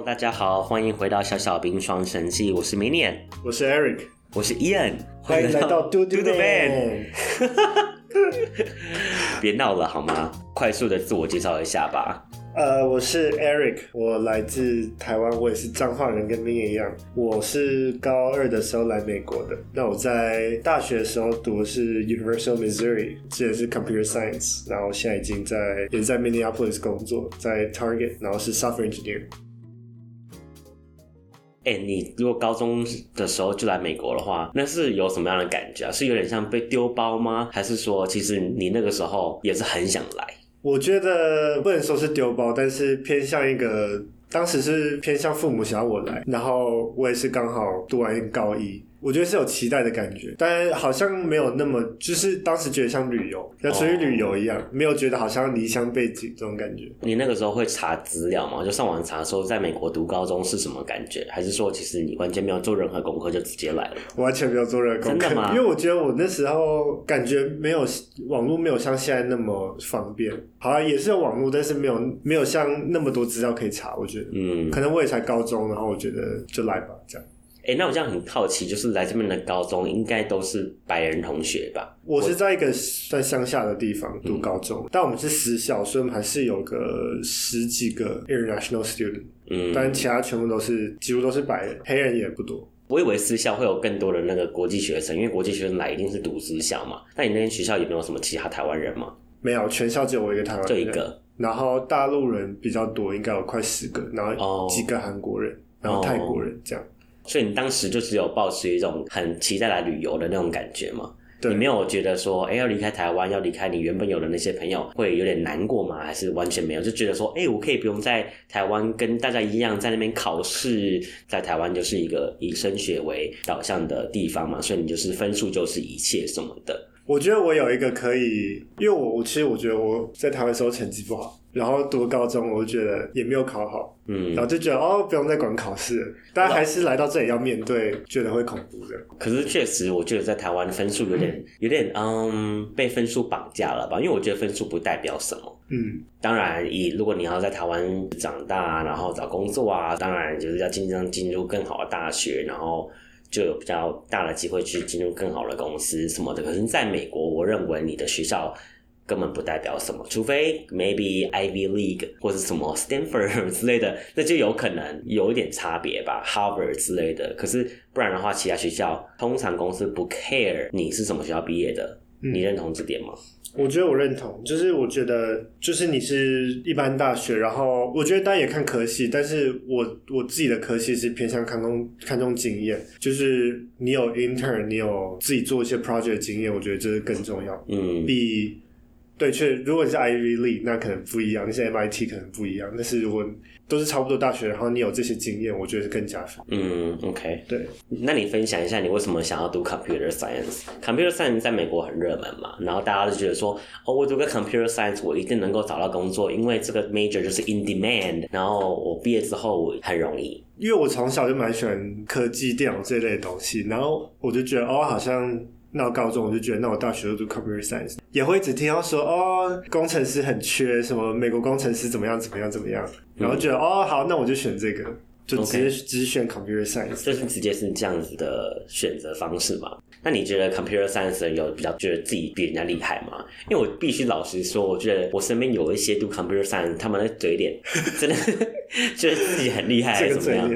Hello，大家好，欢迎回到小小兵双神记，我是 Minion，我是 Eric，我是 Ian，欢迎来到嘟嘟 Man。别闹了好吗？快速的自我介绍一下吧。呃，我是 Eric，我来自台湾，我也是彰化人，跟 Minion 一样。我是高二的时候来美国的。那我在大学的时候读的是 University of Missouri，这也是 Computer Science。然后现在已经在也在 Minneapolis 工作，在 Target，然后是 Software Engineer。哎、你如果高中的时候就来美国的话，那是有什么样的感觉啊？是有点像被丢包吗？还是说，其实你那个时候也是很想来？我觉得不能说是丢包，但是偏向一个，当时是偏向父母想要我来，然后我也是刚好读完高一。我觉得是有期待的感觉，但好像没有那么，就是当时觉得像旅游，要出去旅游一样，oh. 没有觉得好像离乡背景这种感觉。你那个时候会查资料吗？就上网查说在美国读高中是什么感觉，还是说其实你完全没有做任何功课就直接来了？完全没有做任何功课，真的吗？因为我觉得我那时候感觉没有网络没有像现在那么方便。好像也是有网络，但是没有没有像那么多资料可以查。我觉得，嗯，可能我也才高中，然后我觉得就来吧，这样。哎、欸，那我这样很好奇，就是来这边的高中应该都是白人同学吧？我是在一个在乡下的地方读高中，嗯、但我们是私校，所以我们还是有个十几个 international student，嗯，但其他全部都是几乎都是白人，黑人也不多。我以为私校会有更多的那个国际学生，因为国际学生来一定是读私校嘛。那你那边学校有没有什么其他台湾人吗？没有，全校只有我一个台湾人，就一个。然后大陆人比较多，应该有快十个，然后几个韩国人，哦、然后泰国人这样。所以你当时就只有抱持一种很期待来旅游的那种感觉吗？对，你没有觉得说，哎、欸，要离开台湾，要离开你原本有的那些朋友，会有点难过吗？还是完全没有？就觉得说，哎、欸，我可以不用在台湾跟大家一样在那边考试，在台湾就是一个以升学为导向的地方嘛，所以你就是分数就是一切什么的。我觉得我有一个可以，因为我我其实我觉得我在台湾时候成绩不好，然后读高中我就觉得也没有考好，嗯，然后就觉得哦，不用再管考试了，但还是来到这里要面对，觉得会恐怖的。可是确实，我觉得在台湾分数有点、嗯、有点嗯被分数绑架了吧？因为我觉得分数不代表什么，嗯，当然以如果你要在台湾长大，然后找工作啊，当然就是要竞争进入更好的大学，然后。就有比较大的机会去进入更好的公司什么的。可是在美国，我认为你的学校根本不代表什么，除非 maybe Ivy League 或者什么 Stanford 之类的，那就有可能有一点差别吧，Harvard 之类的。可是不然的话，其他学校通常公司不 care 你是什么学校毕业的，你认同这点吗？嗯我觉得我认同，就是我觉得就是你是一般大学，然后我觉得大家也看科系，但是我我自己的科系是偏向看重看重经验，就是你有 intern，你有自己做一些 project 的经验，我觉得这是更重要，嗯，比。对，确，如果你是 Ivy League，那可能不一样；你是 MIT，可能不一样。但是如果都是差不多大学，然后你有这些经验，我觉得是更加分。嗯，OK，对。那你分享一下，你为什么想要读 Computer Science？Computer Science 在美国很热门嘛，然后大家都觉得说，哦，我读个 Computer Science，我一定能够找到工作，因为这个 major 就是 in demand。然后我毕业之后很容易，因为我从小就蛮喜欢科技、电脑这一类的东西，然后我就觉得，哦，好像。那我高中我就觉得，那我大学就读 computer science，也会一直听到说哦，工程师很缺，什么美国工程师怎么样怎么样怎么样，然后觉得、嗯、哦好，那我就选这个，就直接.直选 computer science，就是直接是这样子的选择方式嘛？那你觉得 computer science 有比较觉得自己比人家厉害吗？因为我必须老实说，我觉得我身边有一些读 computer science，他们的嘴脸 真的 觉得自己很厉害，怎么样？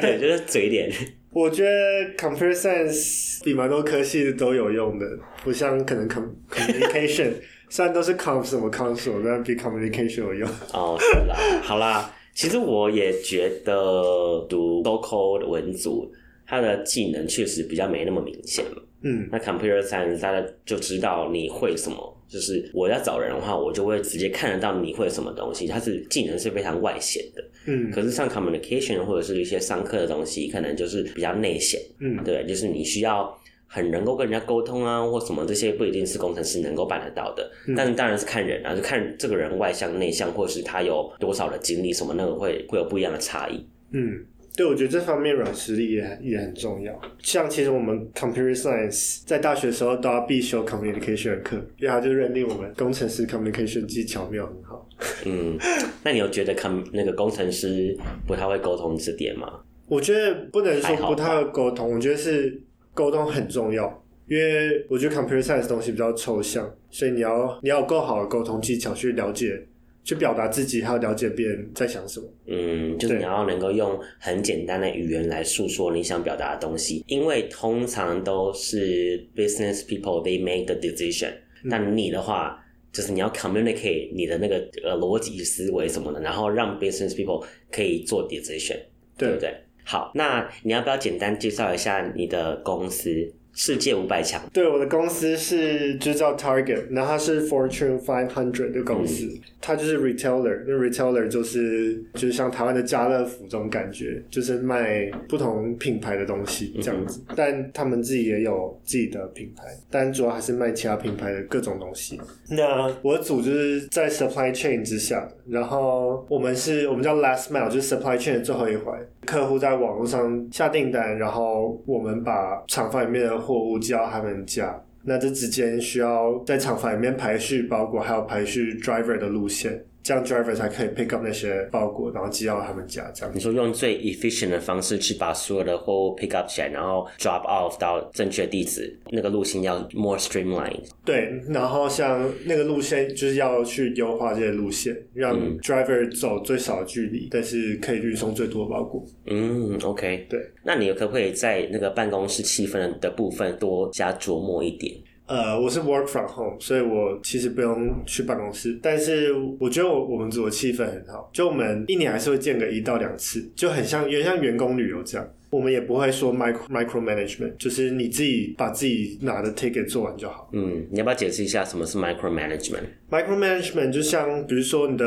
对，就是嘴脸。我觉得 computer science 比蛮多科系都有用的，不像可能 com communication 虽然都是 com 什么 console，但比 communication 有用。哦，是啦，好啦，其实我也觉得读 local 文组，它的技能确实比较没那么明显。嗯，那 computer science 大家就知道你会什么。就是我要找人的话，我就会直接看得到你会什么东西，它是技能是非常外显的。嗯，可是像 communication 或者是一些商科的东西，可能就是比较内显。嗯，对，就是你需要很能够跟人家沟通啊，或什么这些不一定是工程师能够办得到的。嗯，但当然是看人啊，就看这个人外向内向，或者是他有多少的经历，什么那个会会有不一样的差异。嗯。对，我觉得这方面软实力也也很重要。像其实我们 Computer Science 在大学的时候都要必修 Communication 的课，因为他就认定我们工程师 Communication 技巧没有很好。嗯，那你有觉得看那个工程师不太会沟通这点吗？我觉得不能说不太会沟通，我觉得是沟通很重要，因为我觉得 computer science 东西比较抽象，所以你要你要有够好的沟通技巧去了解。去表达自己，还有了解别人在想什么。嗯，就是你要能够用很简单的语言来诉说你想表达的东西，因为通常都是 business people they make the decision。那、嗯、你的话，就是你要 communicate 你的那个呃逻辑思维什么的，然后让 business people 可以做 decision，对，对不对？好，那你要不要简单介绍一下你的公司？世界五百强，对，我的公司是就叫 Target，然后它是 Fortune Five Hundred 的公司，嗯、它就是 retailer，那 retailer 就是就是像台湾的家乐福这种感觉，就是卖不同品牌的东西这样子，嗯、但他们自己也有自己的品牌，但主要还是卖其他品牌的各种东西。那我组就是在 supply chain 之下，然后我们是我们叫 last mile，就是 supply chain 的最后一环，客户在网络上下订单，然后我们把厂房里面的货物寄到他们家，那这之间需要在厂房里面排序包裹，还有排序 driver 的路线。这样 driver 才可以 pick up 那些包裹，然后寄到他们家。这样你说用最 efficient 的方式去把所有的货物 pick up 起来，然后 drop off 到正确地址，那个路线要 more streamlined。对，然后像那个路线就是要去优化这些路线，让 driver 走最少的距离，嗯、但是可以运送最多的包裹。嗯，OK，对。那你可不可以在那个办公室气氛的部分多加琢磨一点？呃，我是 work from home，所以我其实不用去办公室。但是我觉得我我们组的气氛很好，就我们一年还是会见个一到两次，就很像，有点像员工旅游这样。我们也不会说 micro micro management，就是你自己把自己拿的 ticket 做完就好。嗯，你要不要解释一下什么是 micro management？micro management 就像比如说你的，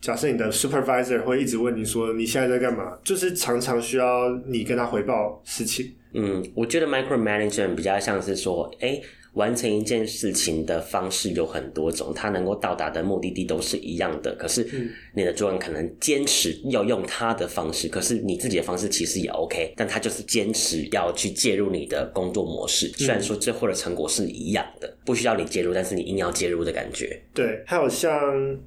假设你的 supervisor 会一直问你说你现在在干嘛，就是常常需要你跟他回报事情。嗯，我觉得 micro management 比较像是说，哎、欸。完成一件事情的方式有很多种，他能够到达的目的地都是一样的。可是你的主管可能坚持要用他的方式，可是你自己的方式其实也 OK，但他就是坚持要去介入你的工作模式。虽然说最后的成果是一样的，不需要你介入，但是你硬要介入的感觉。对，还有像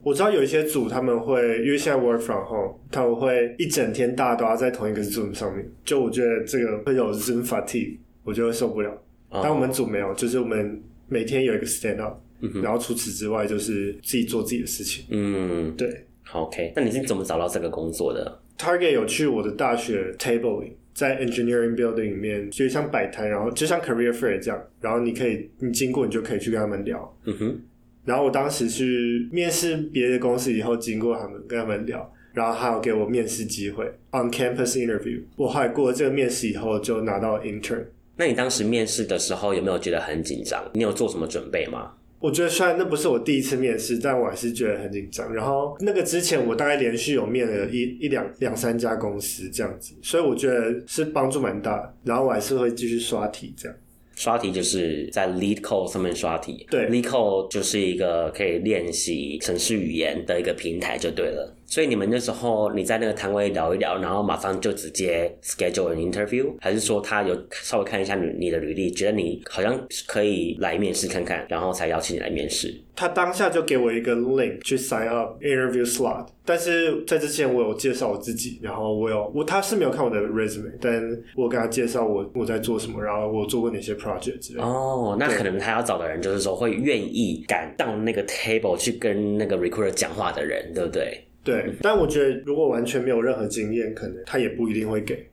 我知道有一些组他们会，因为现在 work from home，他们会一整天大家都要在同一个 Zoom 上面，就我觉得这个会有 Zoom fatigue，我觉得受不了。但我们组没有，就是我们每天有一个 stand up，嗯，然后除此之外就是自己做自己的事情。嗯，对。OK，那你是怎么找到这个工作的？Target 有去我的大学 tabling，在 engineering building 里面，就像摆摊，然后就像 career fair 这样，然后你可以，你经过你就可以去跟他们聊。嗯哼。然后我当时去面试别的公司以后，经过他们跟他们聊，然后还有给我面试机会 on campus interview。我后来过了这个面试以后，就拿到 intern。那你当时面试的时候有没有觉得很紧张？你有做什么准备吗？我觉得虽然那不是我第一次面试，但我还是觉得很紧张。然后那个之前我大概连续有面了一一两两三家公司这样子，所以我觉得是帮助蛮大。然后我还是会继续刷题这样。刷题就是在 Lead Code 上面刷题，对，Lead Code 就是一个可以练习程式语言的一个平台就对了。所以你们那时候你在那个摊位聊一聊，然后马上就直接 schedule an interview，还是说他有稍微看一下你你的履历，觉得你好像可以来面试看看，然后才邀请你来面试？他当下就给我一个 link 去 sign up interview slot，但是在之前我有介绍我自己，然后我有我他是没有看我的 resume，但我跟他介绍我我在做什么，然后我做过哪些 project 之类的。哦，那可能他要找的人就是说会愿意敢到那个 table 去跟那个 recruiter 讲话的人，对不对？对，但我觉得如果完全没有任何经验，可能他也不一定会给。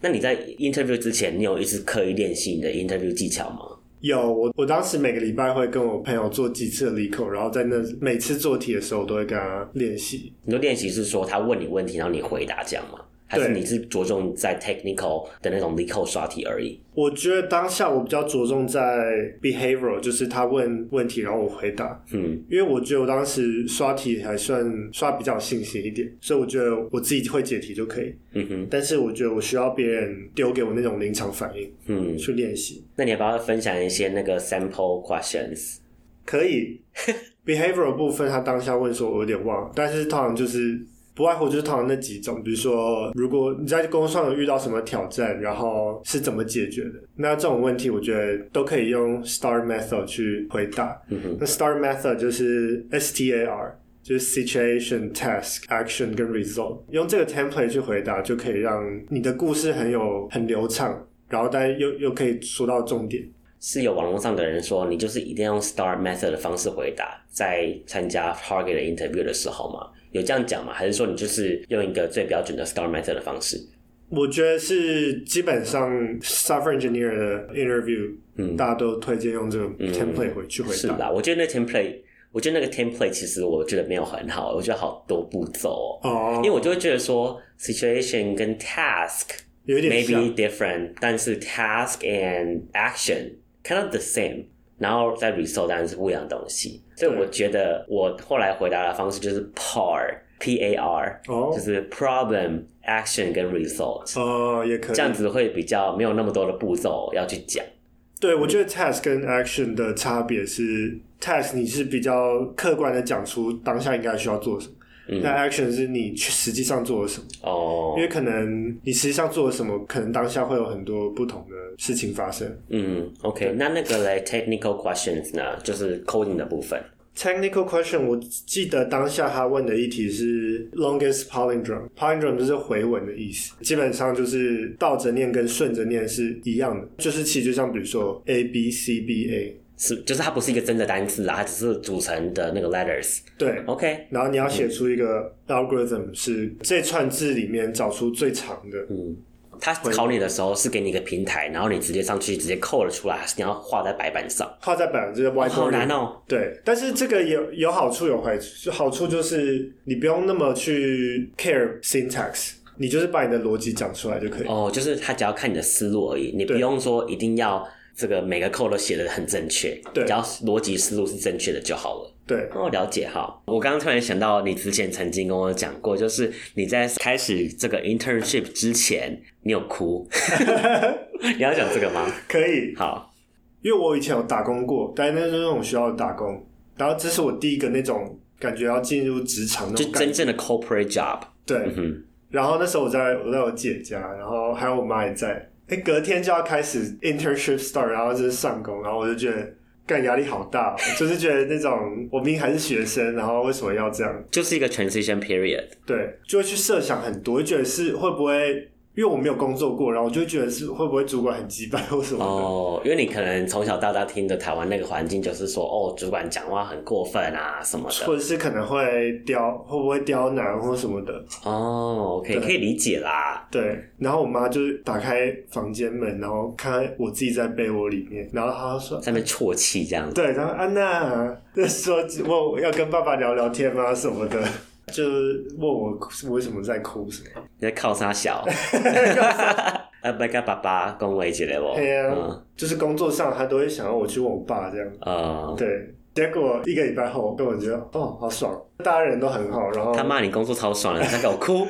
那你在 interview 之前，你有一直刻意练习你的 interview 技巧吗？有，我我当时每个礼拜会跟我朋友做几次的 LeetCode，然后在那每次做题的时候，我都会跟他练习。你的练习是说他问你问题，然后你回答这样吗？还是你是着重在 technical 的那种 LeetCode 刷题而已？我觉得当下我比较着重在 behavioral，就是他问问题，然后我回答。嗯，因为我觉得我当时刷题还算刷比较有信心一点，所以我觉得我自己会解题就可以。嗯哼。但是我觉得我需要别人丢给我那种临场反应，嗯，去练习。那你要不要分享一些那个 sample questions？可以。behavioral 部分他当下问说，我有点忘了，但是通常就是。不外乎就是讨论那几种，比如说，如果你在工作上有遇到什么挑战，然后是怎么解决的，那这种问题我觉得都可以用 STAR method 去回答。嗯。那 STAR method 就是 S T A R 就是 situation、task、action 跟 result，用这个 template 去回答，就可以让你的故事很有很流畅，然后但又又可以说到重点。是有网络上的人说，你就是一定要用 STAR method 的方式回答，在参加 target 的 interview 的时候吗？有这样讲吗？还是说你就是用一个最标准的 STAR method 的方式？我觉得是基本上 software engineer 的 interview，嗯，大家都推荐用这个 template 回去回答。嗯、是的，我觉得那 template。我觉得那个 template 其实我觉得没有很好，我觉得好多步骤哦，oh. 因为我就会觉得说 situation 跟 task 有点 maybe different，但是 task and action kind of the same，然后在 result 当然是不一样的东西，所以我觉得我后来回答的方式就是 PAR P A R，oh. 就是 problem action 跟 result 哦，oh, 也可以这样子会比较没有那么多的步骤要去讲。对，我觉得 task 跟 action 的差别是。Task 你是比较客观的讲出当下应该需要做什么，嗯、那 Action 是你去实际上做了什么。哦，因为可能你实际上做了什么，可能当下会有很多不同的事情发生。嗯，OK，那那个嘞，Technical questions 呢，就是 coding 的部分。Technical question，我记得当下他问的一题是 longest palindrome，palindrome 就是回文的意思，基本上就是倒着念跟顺着念是一样的，就是其实就像比如说 A B C B A。是，就是它不是一个真的单词啊，它只是组成的那个 letters。对，OK。然后你要写出一个 algorithm，是这串字里面找出最长的。嗯，他考你的时候是给你一个平台，然后你直接上去直接扣了出来，还是你要画在白板上？画在白板，就是 whiteboard。好难哦。对，但是这个有有好处有坏处，好处就是你不用那么去 care syntax，你就是把你的逻辑讲出来就可以。哦，就是他只要看你的思路而已，你不用说一定要。这个每个 code 都写的很正确，对，只要逻辑思路是正确的就好了。对，哦了解哈。我刚刚突然想到，你之前曾经跟我讲过，就是你在开始这个 internship 之前，你有哭。你要讲这个吗？可以。好，因为我以前有打工过，但是那是那种学校的打工，然后这是我第一个那种感觉要进入职场那种，就真正的 corporate job。对，嗯、然后那时候我在我在我姐家，然后还有我妈也在。哎，隔天就要开始 internship start，然后就是上工，然后我就觉得干压力好大，就是觉得那种我明明还是学生，然后为什么要这样？就是一个 transition period。对，就会去设想很多，就觉得是会不会。因为我没有工作过，然后我就觉得是会不会主管很鸡掰或什么的哦，因为你可能从小到大听的台湾那个环境，就是说哦，主管讲话很过分啊什么的，或者是可能会刁，会不会刁难或什么的哦，OK，可以理解啦。对，然后我妈就是打开房间门，然后看我自己在被窝里面，然后她说在那边啜泣这样子。对，然后安娜就 说我要跟爸爸聊聊天吗什么的。就问我为什么在哭什么？你在靠啥小？啊，不跟爸爸恭维起来不？对啊，嗯、就是工作上他都会想要我去问我爸这样。啊、嗯，对。结果一个礼拜后，我根本觉得哦，好爽，大家人都很好，然后他骂你工作超爽的，他给我哭，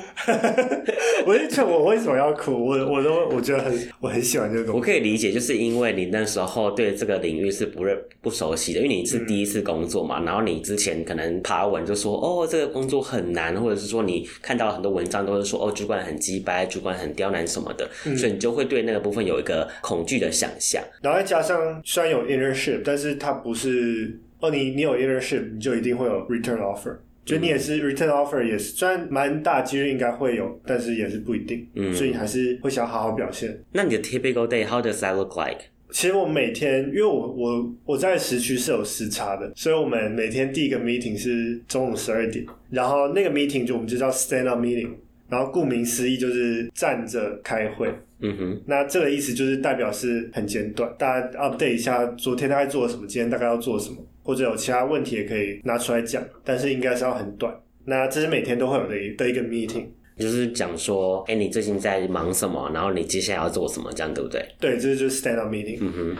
我就觉得我为什么要哭？我我都我觉得很我很喜欢这个，我可以理解，就是因为你那时候对这个领域是不认不熟悉的，因为你是第一次工作嘛，嗯、然后你之前可能爬文就说哦，这个工作很难，或者是说你看到很多文章都是说哦，主管很鸡掰，主管很刁难什么的，嗯、所以你就会对那个部分有一个恐惧的想象，然后再加上虽然有 internship，但是它不是。哦，你你有 internship，你就一定会有 return offer。就你也是 return offer，也是虽然蛮大几率应该会有，但是也是不一定。嗯，所以你还是会想好好表现。那你的 typical day，how does that look like？其实我每天，因为我我我在时区是有时差的，所以我们每天第一个 meeting 是中午十二点，然后那个 meeting 就我们就叫 stand up meeting，然后顾名思义就是站着开会。嗯哼，那这个意思就是代表是很简短，大家 update 一下昨天大概做了什么，今天大概要做什么。或者有其他问题也可以拿出来讲，但是应该是要很短。那这是每天都会有的一的一个 meeting，就是讲说，哎、欸，你最近在忙什么？然后你接下来要做什么？这样对不对？对，这就是 stand up meeting。嗯哼。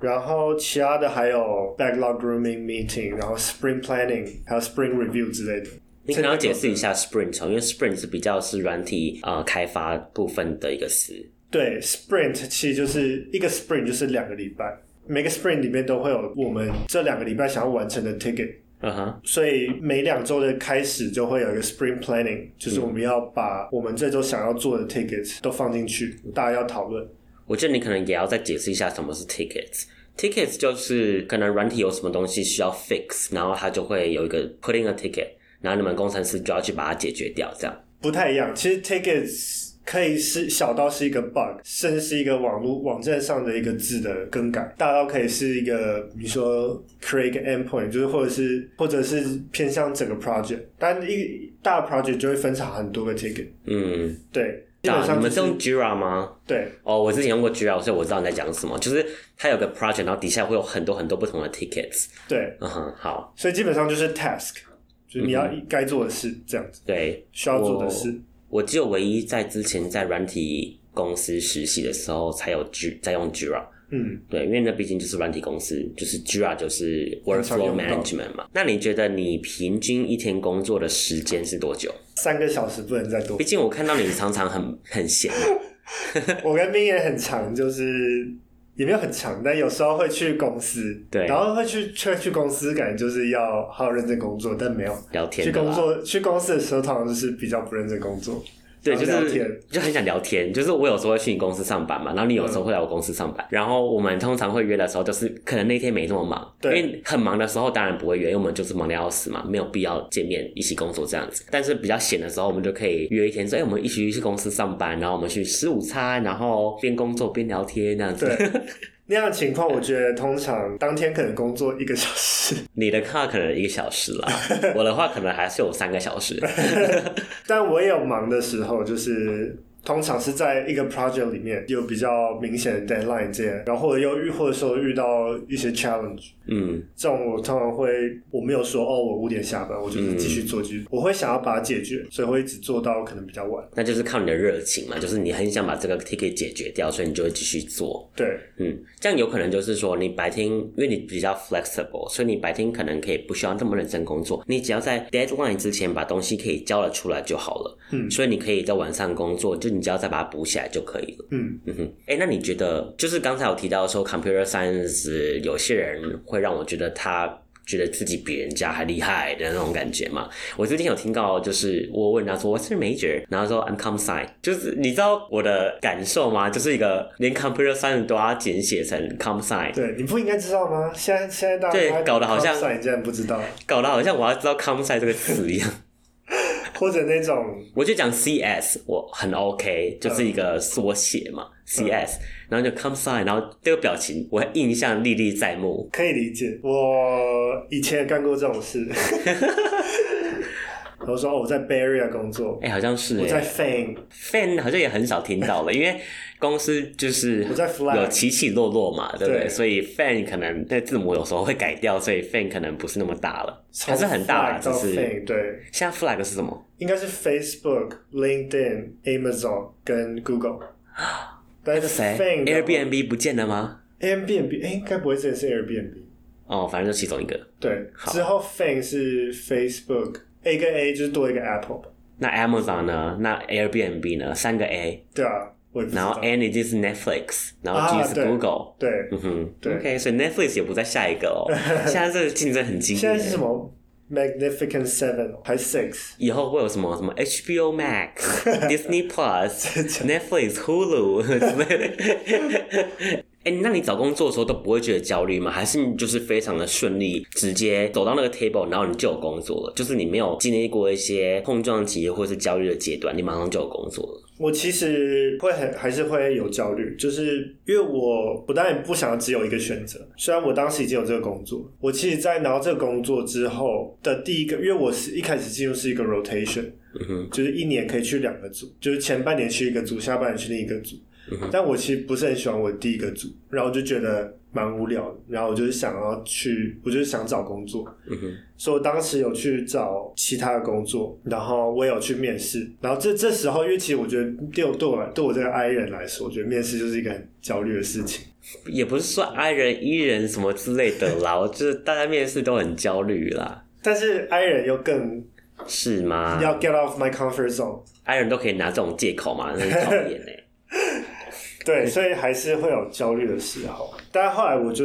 然后其他的还有 backlog grooming meeting，然后 spring planning，还有 spring review 之类的。你可能要解释一下 sprint，因为 sprint 是比较是软体呃开发部分的一个词。对，sprint 其实就是一个 sprint 就是两个礼拜。每个 sprint 里面都会有我们这两个礼拜想要完成的 ticket，嗯哼、uh，huh. 所以每两周的开始就会有一个 spring planning，就是我们要把我们这周想要做的 tickets 都放进去，大家要讨论。我觉得你可能也要再解释一下什么是 tickets。tickets 就是可能软体有什么东西需要 fix，然后它就会有一个 put in a ticket。然后你们工程师就要去把它解决掉，这样不太一样。其实 tickets 可以是小到是一个 bug，甚至是一个网络网站上的一个字的更改；大到可以是一个，比如说 create 一个 endpoint，就是或者是或者是偏向整个 project。但一大 project 就会分成很多个 ticket。嗯，对。基本上、就是、你们是用 Jira 吗？对。哦，我之前用过 Jira，所以我知道你在讲什么。就是它有个 project，然后底下会有很多很多不同的 tickets。对。嗯哼，好。所以基本上就是 task，就是你要该做的事这样子。对。需要做的事。我只有唯一在之前在软体公司实习的时候才有 G 在用 Jira，嗯，对，因为那毕竟就是软体公司，就是 Jira 就是 workflow management 嘛。那你觉得你平均一天工作的时间是多久？三个小时不能再多。毕竟我看到你常常很很闲。我跟冰也很长，就是也没有很强，但有时候会去公司，对，然后会去去去公司，感觉就是要好好认真工作，但没有聊天。去工作去公司的时候，通常就是比较不认真工作。对，就是就很想聊天。就是我有时候会去你公司上班嘛，然后你有时候会来我公司上班。嗯、然后我们通常会约的时候，就是可能那天没那么忙，对，因为很忙的时候当然不会约，因为我们就是忙的要死嘛，没有必要见面一起工作这样子。但是比较闲的时候，我们就可以约一天说，哎，我们一起去公司上班，然后我们去吃午餐，然后边工作边聊天这样子。对那样的情况，我觉得通常当天可能工作一个小时。你的话可能一个小时啦，我的话可能还是有三个小时。但我也有忙的时候，就是。通常是在一个 project 里面有比较明显的 deadline 这样，然后或者又遇或者说遇到一些 challenge，嗯，这种我通常会我没有说哦，我五点下班，我就是继续做继续，嗯，我会想要把它解决，所以会一直做到可能比较晚。那就是靠你的热情嘛，就是你很想把这个 ticket 解决掉，所以你就会继续做。对，嗯，这样有可能就是说你白天因为你比较 flexible，所以你白天可能可以不需要这么认真工作，你只要在 deadline 之前把东西可以交了出来就好了。嗯，所以你可以在晚上工作就。你只要再把它补起来就可以了。嗯嗯哼，哎、欸，那你觉得，就是刚才我提到说，computer science 有些人会让我觉得他觉得自己比人家还厉害的那种感觉嘛？我最近有听到，就是我问他说，What's your major？然后说 I'm com sci。就是你知道我的感受吗？就是一个连 computer science 都要简写成 com sci。对，你不应该知道吗？现在现在大家对搞得好像你竟然不知道，搞得好像我要知道 com sci 这个词一样。或者那种，我就讲 CS，我很 OK，就是一个缩写嘛、嗯、，CS，然后就 come sign，然后这个表情我印象历历在目，可以理解。我以前也干过这种事，我说我在 Barrier 工作，哎、欸，好像是我在 Fan，Fan 好像也很少听到了，因为。公司就是有起起落落嘛，对不对？所以 fan 可能那字母有时候会改掉，所以 fan 可能不是那么大了，还是很大，就是 fan, 对。现在 flag 是什么？应该是 Facebook、LinkedIn、Amazon 跟 Google。但是谁？Airbnb 不见了吗？Airbnb 哎，该不会这也是 Airbnb？哦，反正就其中一个。对，之后 fan 是 Facebook，A 跟 A 就是多一个 Apple。那 Amazon 呢？那 Airbnb 呢？三个 A。对啊。然后就是 Netflix，然后 G 是 Google，对，嗯哼，OK，所以 Netflix 也不在下一个哦。现在这个竞争很激烈。现在是什么？Magnificent Seven 还是 Six？以后会有什么什么 HBO Max、Disney Plus、Netflix、Hulu 之类的。哎，那你找工作的时候都不会觉得焦虑吗？还是你就是非常的顺利，直接走到那个 table，然后你就有工作了？就是你没有经历过一些碰撞期或是焦虑的阶段，你马上就有工作了？我其实会很还是会有焦虑，就是因为我不但不想要只有一个选择。虽然我当时已经有这个工作，我其实，在拿到这个工作之后的第一个，因为我是一开始进入是一个 rotation，嗯，就是一年可以去两个组，就是前半年去一个组，下半年去另一个组。但我其实不是很喜欢我第一个组，然后我就觉得蛮无聊的，然后我就是想要去，我就是想找工作，嗯哼，所以我当时有去找其他的工作，然后我也有去面试，然后这这时候，因为其实我觉得对我对我对我这个 I 人来说，我觉得面试就是一个很焦虑的事情，也不是说 I 人 E 人什么之类的啦，我就是大家面试都很焦虑啦，但是 I 人又更是吗？要 get off my comfort zone，I 人都可以拿这种借口嘛，很讨厌呢。对，所以还是会有焦虑的时候，但后来我就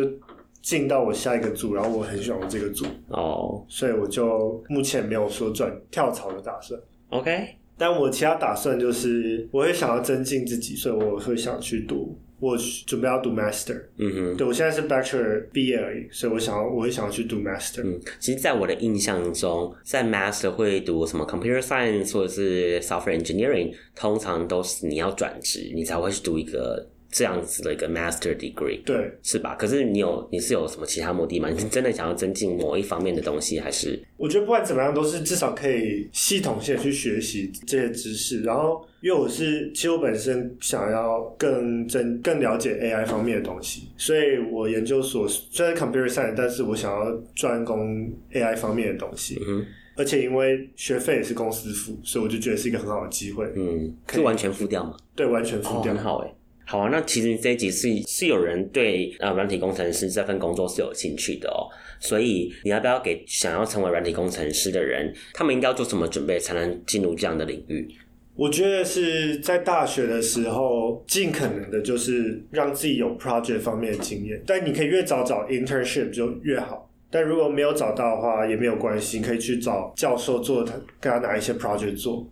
进到我下一个组，然后我很喜欢我这个组。哦，所以我就目前没有说转跳槽的打算。OK，但我其他打算就是我会想要增进自己，所以我会想去读我准备要读 master，嗯哼，对我现在是 bachelor 毕业而已，所以我想要，我会想要去读 master。嗯，其实，在我的印象中，在 master 会读什么 computer science 或者是 software engineering，通常都是你要转职，你才会去读一个。这样子的一个 master degree，对，是吧？可是你有你是有什么其他目的吗？你是真的想要增进某一方面的东西，还是？我觉得不管怎么样，都是至少可以系统性去学习这些知识。然后，因为我是其实我本身想要更真更了解 AI 方面的东西，所以我研究所虽然 computer science，但是我想要专攻 AI 方面的东西。嗯，而且因为学费也是公司付，所以我就觉得是一个很好的机会。嗯，可以，是完全付掉吗？对，完全付掉，哦，很好哎。好啊，那其实这一集是是有人对呃软体工程师这份工作是有兴趣的哦，所以你要不要给想要成为软体工程师的人，他们应该要做什么准备才能进入这样的领域？我觉得是在大学的时候，尽可能的就是让自己有 project 方面的经验，但你可以越早找 internship 就越好。但如果没有找到的话，也没有关系，可以去找教授做他，给他拿一些 project 做。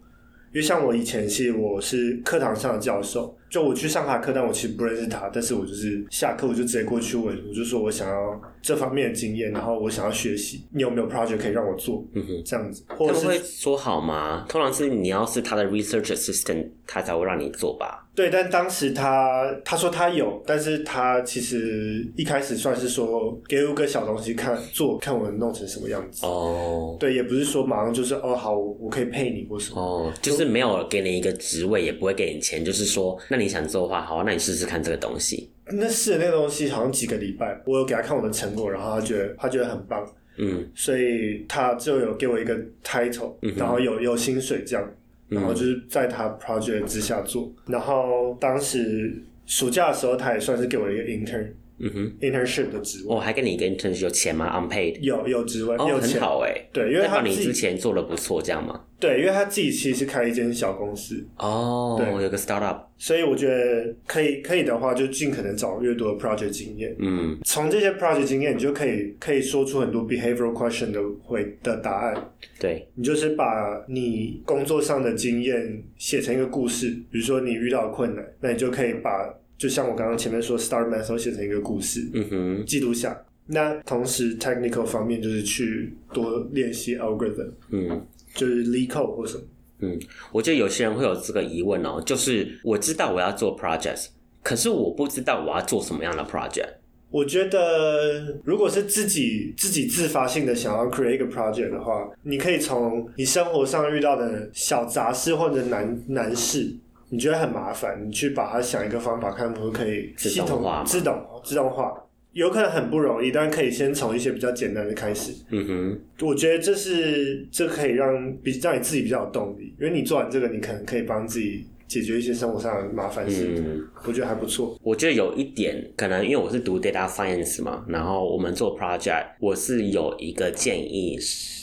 因为像我以前其实我是课堂上的教授。就我去上他课，但我其实不认识他，但是我就是下课我就直接过去问，我就说我想要这方面的经验，然后我想要学习，你有没有 project 可以让我做？嗯哼，这样子，或者是说好吗？通常是你要是他的 research assistant，他才会让你做吧？对，但当时他他说他有，但是他其实一开始算是说给我个小东西看做，看我能弄成什么样子。哦，对，也不是说马上就是哦好，我可以配你或什么。哦，就是没有给你一个职位，也不会给你钱，就是说那你想做的话，好啊，那你试试看这个东西。那试的那个东西好像几个礼拜，我有给他看我的成果，然后他觉得他觉得很棒，嗯，所以他就有给我一个 title，嗯，然后有有薪水这样，然后就是在他 project 之下做，然后当时暑假的时候，他也算是给我一个 intern。嗯哼，internship 的职位，我、哦、还跟你一个 internship 有钱吗？unpaid？有有职位，哦，有很好哎，对，因为他你之前做的不错，这样吗？对，因为他自己其实是开一间小公司。哦，对，有个 startup，所以我觉得可以可以的话，就尽可能找越多的 project 经验，嗯，从这些 project 经验，你就可以可以说出很多 behavioral question 的回的答案，对，你就是把你工作上的经验写成一个故事，比如说你遇到困难，那你就可以把。就像我刚刚前面说，start method 写成一个故事，嗯哼，记录下。那同时 technical 方面就是去多练习 algorithm，嗯，就是 leak code 或什么。嗯，我觉得有些人会有这个疑问哦，就是我知道我要做 project，可是我不知道我要做什么样的 project。我觉得如果是自己自己自发性的想要 create 一个 project 的话，你可以从你生活上遇到的小杂事或者难难事。你觉得很麻烦，你去把它想一个方法，看可不可以系统自动化，自动自动化，有可能很不容易，但可以先从一些比较简单的开始。嗯哼，我觉得这是这可以让比让你自己比较有动力，因为你做完这个，你可能可以帮自己。解决一些生活上的麻烦事，嗯，我觉得还不错。我觉得有一点可能，因为我是读 data science 嘛，然后我们做 project，我是有一个建议，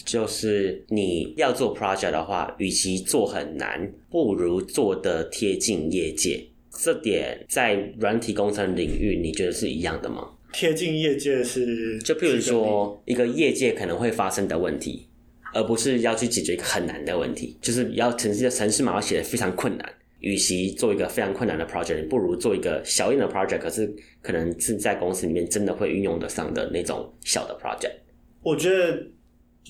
就是你要做 project 的话，与其做很难，不如做的贴近业界。这点在软体工程领域，你觉得是一样的吗？贴近业界是，就譬如说一个业界可能会发生的问题，而不是要去解决一个很难的问题，就是要城市的程式码要写的非常困难。与其做一个非常困难的 project，你不如做一个小一点的 project，可是可能是在公司里面真的会运用得上的那种小的 project。我觉得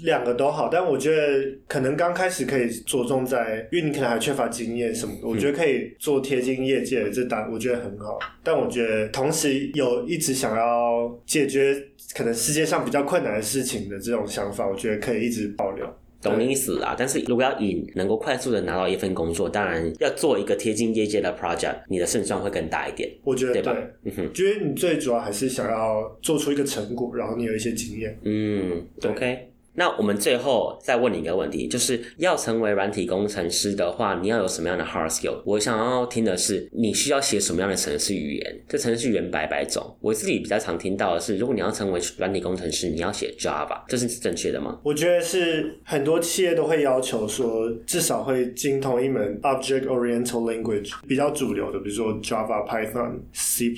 两个都好，但我觉得可能刚开始可以着重在，因为你可能还缺乏经验什么的，我觉得可以做贴近业界的这单，我觉得很好。但我觉得同时有一直想要解决可能世界上比较困难的事情的这种想法，我觉得可以一直保留。懂你意思啦，但是如果要以能够快速的拿到一份工作，当然要做一个贴近业界的 project，你的胜算会更大一点。我觉得对吧？对，嗯哼，觉得你最主要还是想要做出一个成果，然后你有一些经验。嗯，OK。那我们最后再问你一个问题，就是要成为软体工程师的话，你要有什么样的 hard skill？我想要听的是你需要写什么样的程式语言？这程式语言百百种，我自己比较常听到的是，如果你要成为软体工程师，你要写 Java，这是正确的吗？我觉得是很多企业都会要求说，至少会精通一门 Object Oriented Language，比较主流的，比如说 Java、Python、C++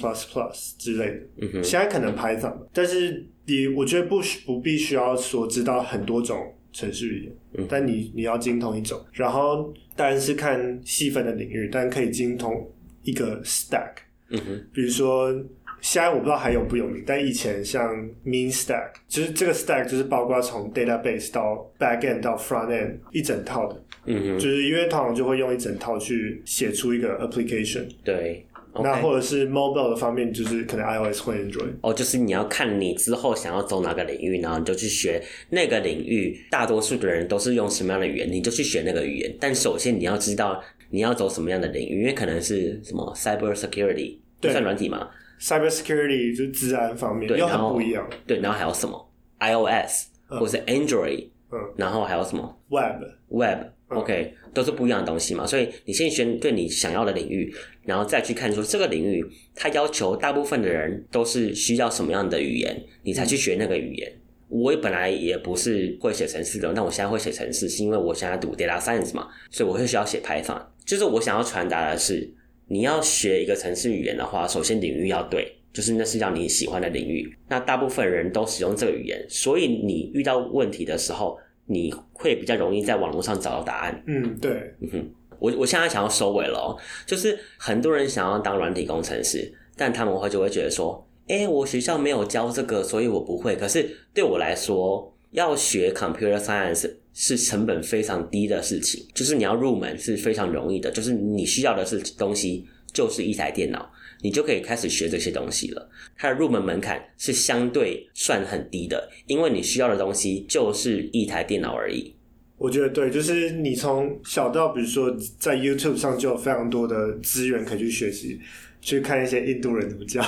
之类的。嗯哼，现在可能 Python，但是。你我觉得不需不必须要说知道很多种程序语言，嗯、但你你要精通一种，然后当然是看细分的领域，但可以精通一个 stack，嗯哼，比如说现在我不知道还有不有名，但以前像 Mean Stack，就是这个 Stack 就是包括从 Database 到 Backend 到 Frontend 一整套的。嗯哼，就是因为通常就会用一整套去写出一个 application。对。那或者是 mobile 的方面，就是可能 iOS 或 Android。哦，就是你要看你之后想要走哪个领域，然后你就去学那个领域。大多数的人都是用什么样的语言，你就去学那个语言。但首先你要知道你要走什么样的领域，因为可能是什么 cyber security，对，算软体嘛？cyber security 就是治安方面，对，又很不一样。对，然后还有什么 iOS、嗯、或者是 Android，嗯，然后还有什么 web web。OK，都是不一样的东西嘛，所以你先选对你想要的领域，然后再去看说这个领域它要求大部分的人都是需要什么样的语言，你才去学那个语言。嗯、我本来也不是会写程式的，但我现在会写程式，是因为我现在读 data science 嘛，所以我会需要写 Python。就是我想要传达的是，你要学一个程式语言的话，首先领域要对，就是那是让你喜欢的领域。那大部分人都使用这个语言，所以你遇到问题的时候。你会比较容易在网络上找到答案。嗯，对。嗯哼，我我现在想要收尾了喔，就是很多人想要当软体工程师，但他们会就会觉得说，欸，我学校没有教这个，所以我不会。可是对我来说，要学 computer science 是成本非常低的事情，就是你要入门是非常容易的，就是你需要的是东西就是一台电脑。你就可以开始学这些东西了。它的入门门槛是相对算很低的，因为你需要的东西就是一台电脑而已。我觉得对，就是你从小到，比如说在 YouTube 上就有非常多的资源可以去学习，去看一些印度人怎么教。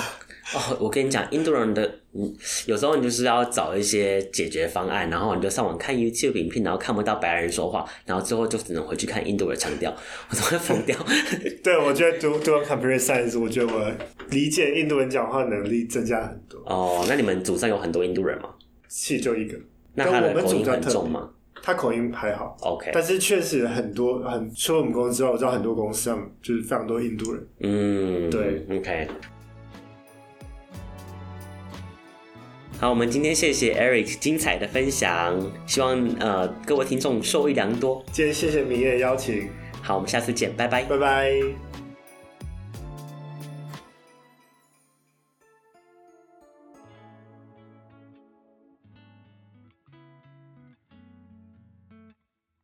哦，我跟你讲，印度人的，嗯，有时候你就是要找一些解决方案，然后你就上网看 YouTube 影片，然后看不到白人说话，然后最后就只能回去看印度的腔调，我都会疯掉。对，我觉得读读完 Computer Science，我觉得我理解印度人讲话能力增加很多。哦，那你们组上有很多印度人吗？其实就一个。那他的口音很重吗？他口音还好，OK。但是确实很多很，除了我们公司之外，我知道很多公司上就是非常多印度人。嗯，对，OK。好，我们今天谢谢 Eric 精彩的分享，希望呃各位听众受益良多。今天谢谢明月邀请，好，我们下次见，拜拜，拜拜。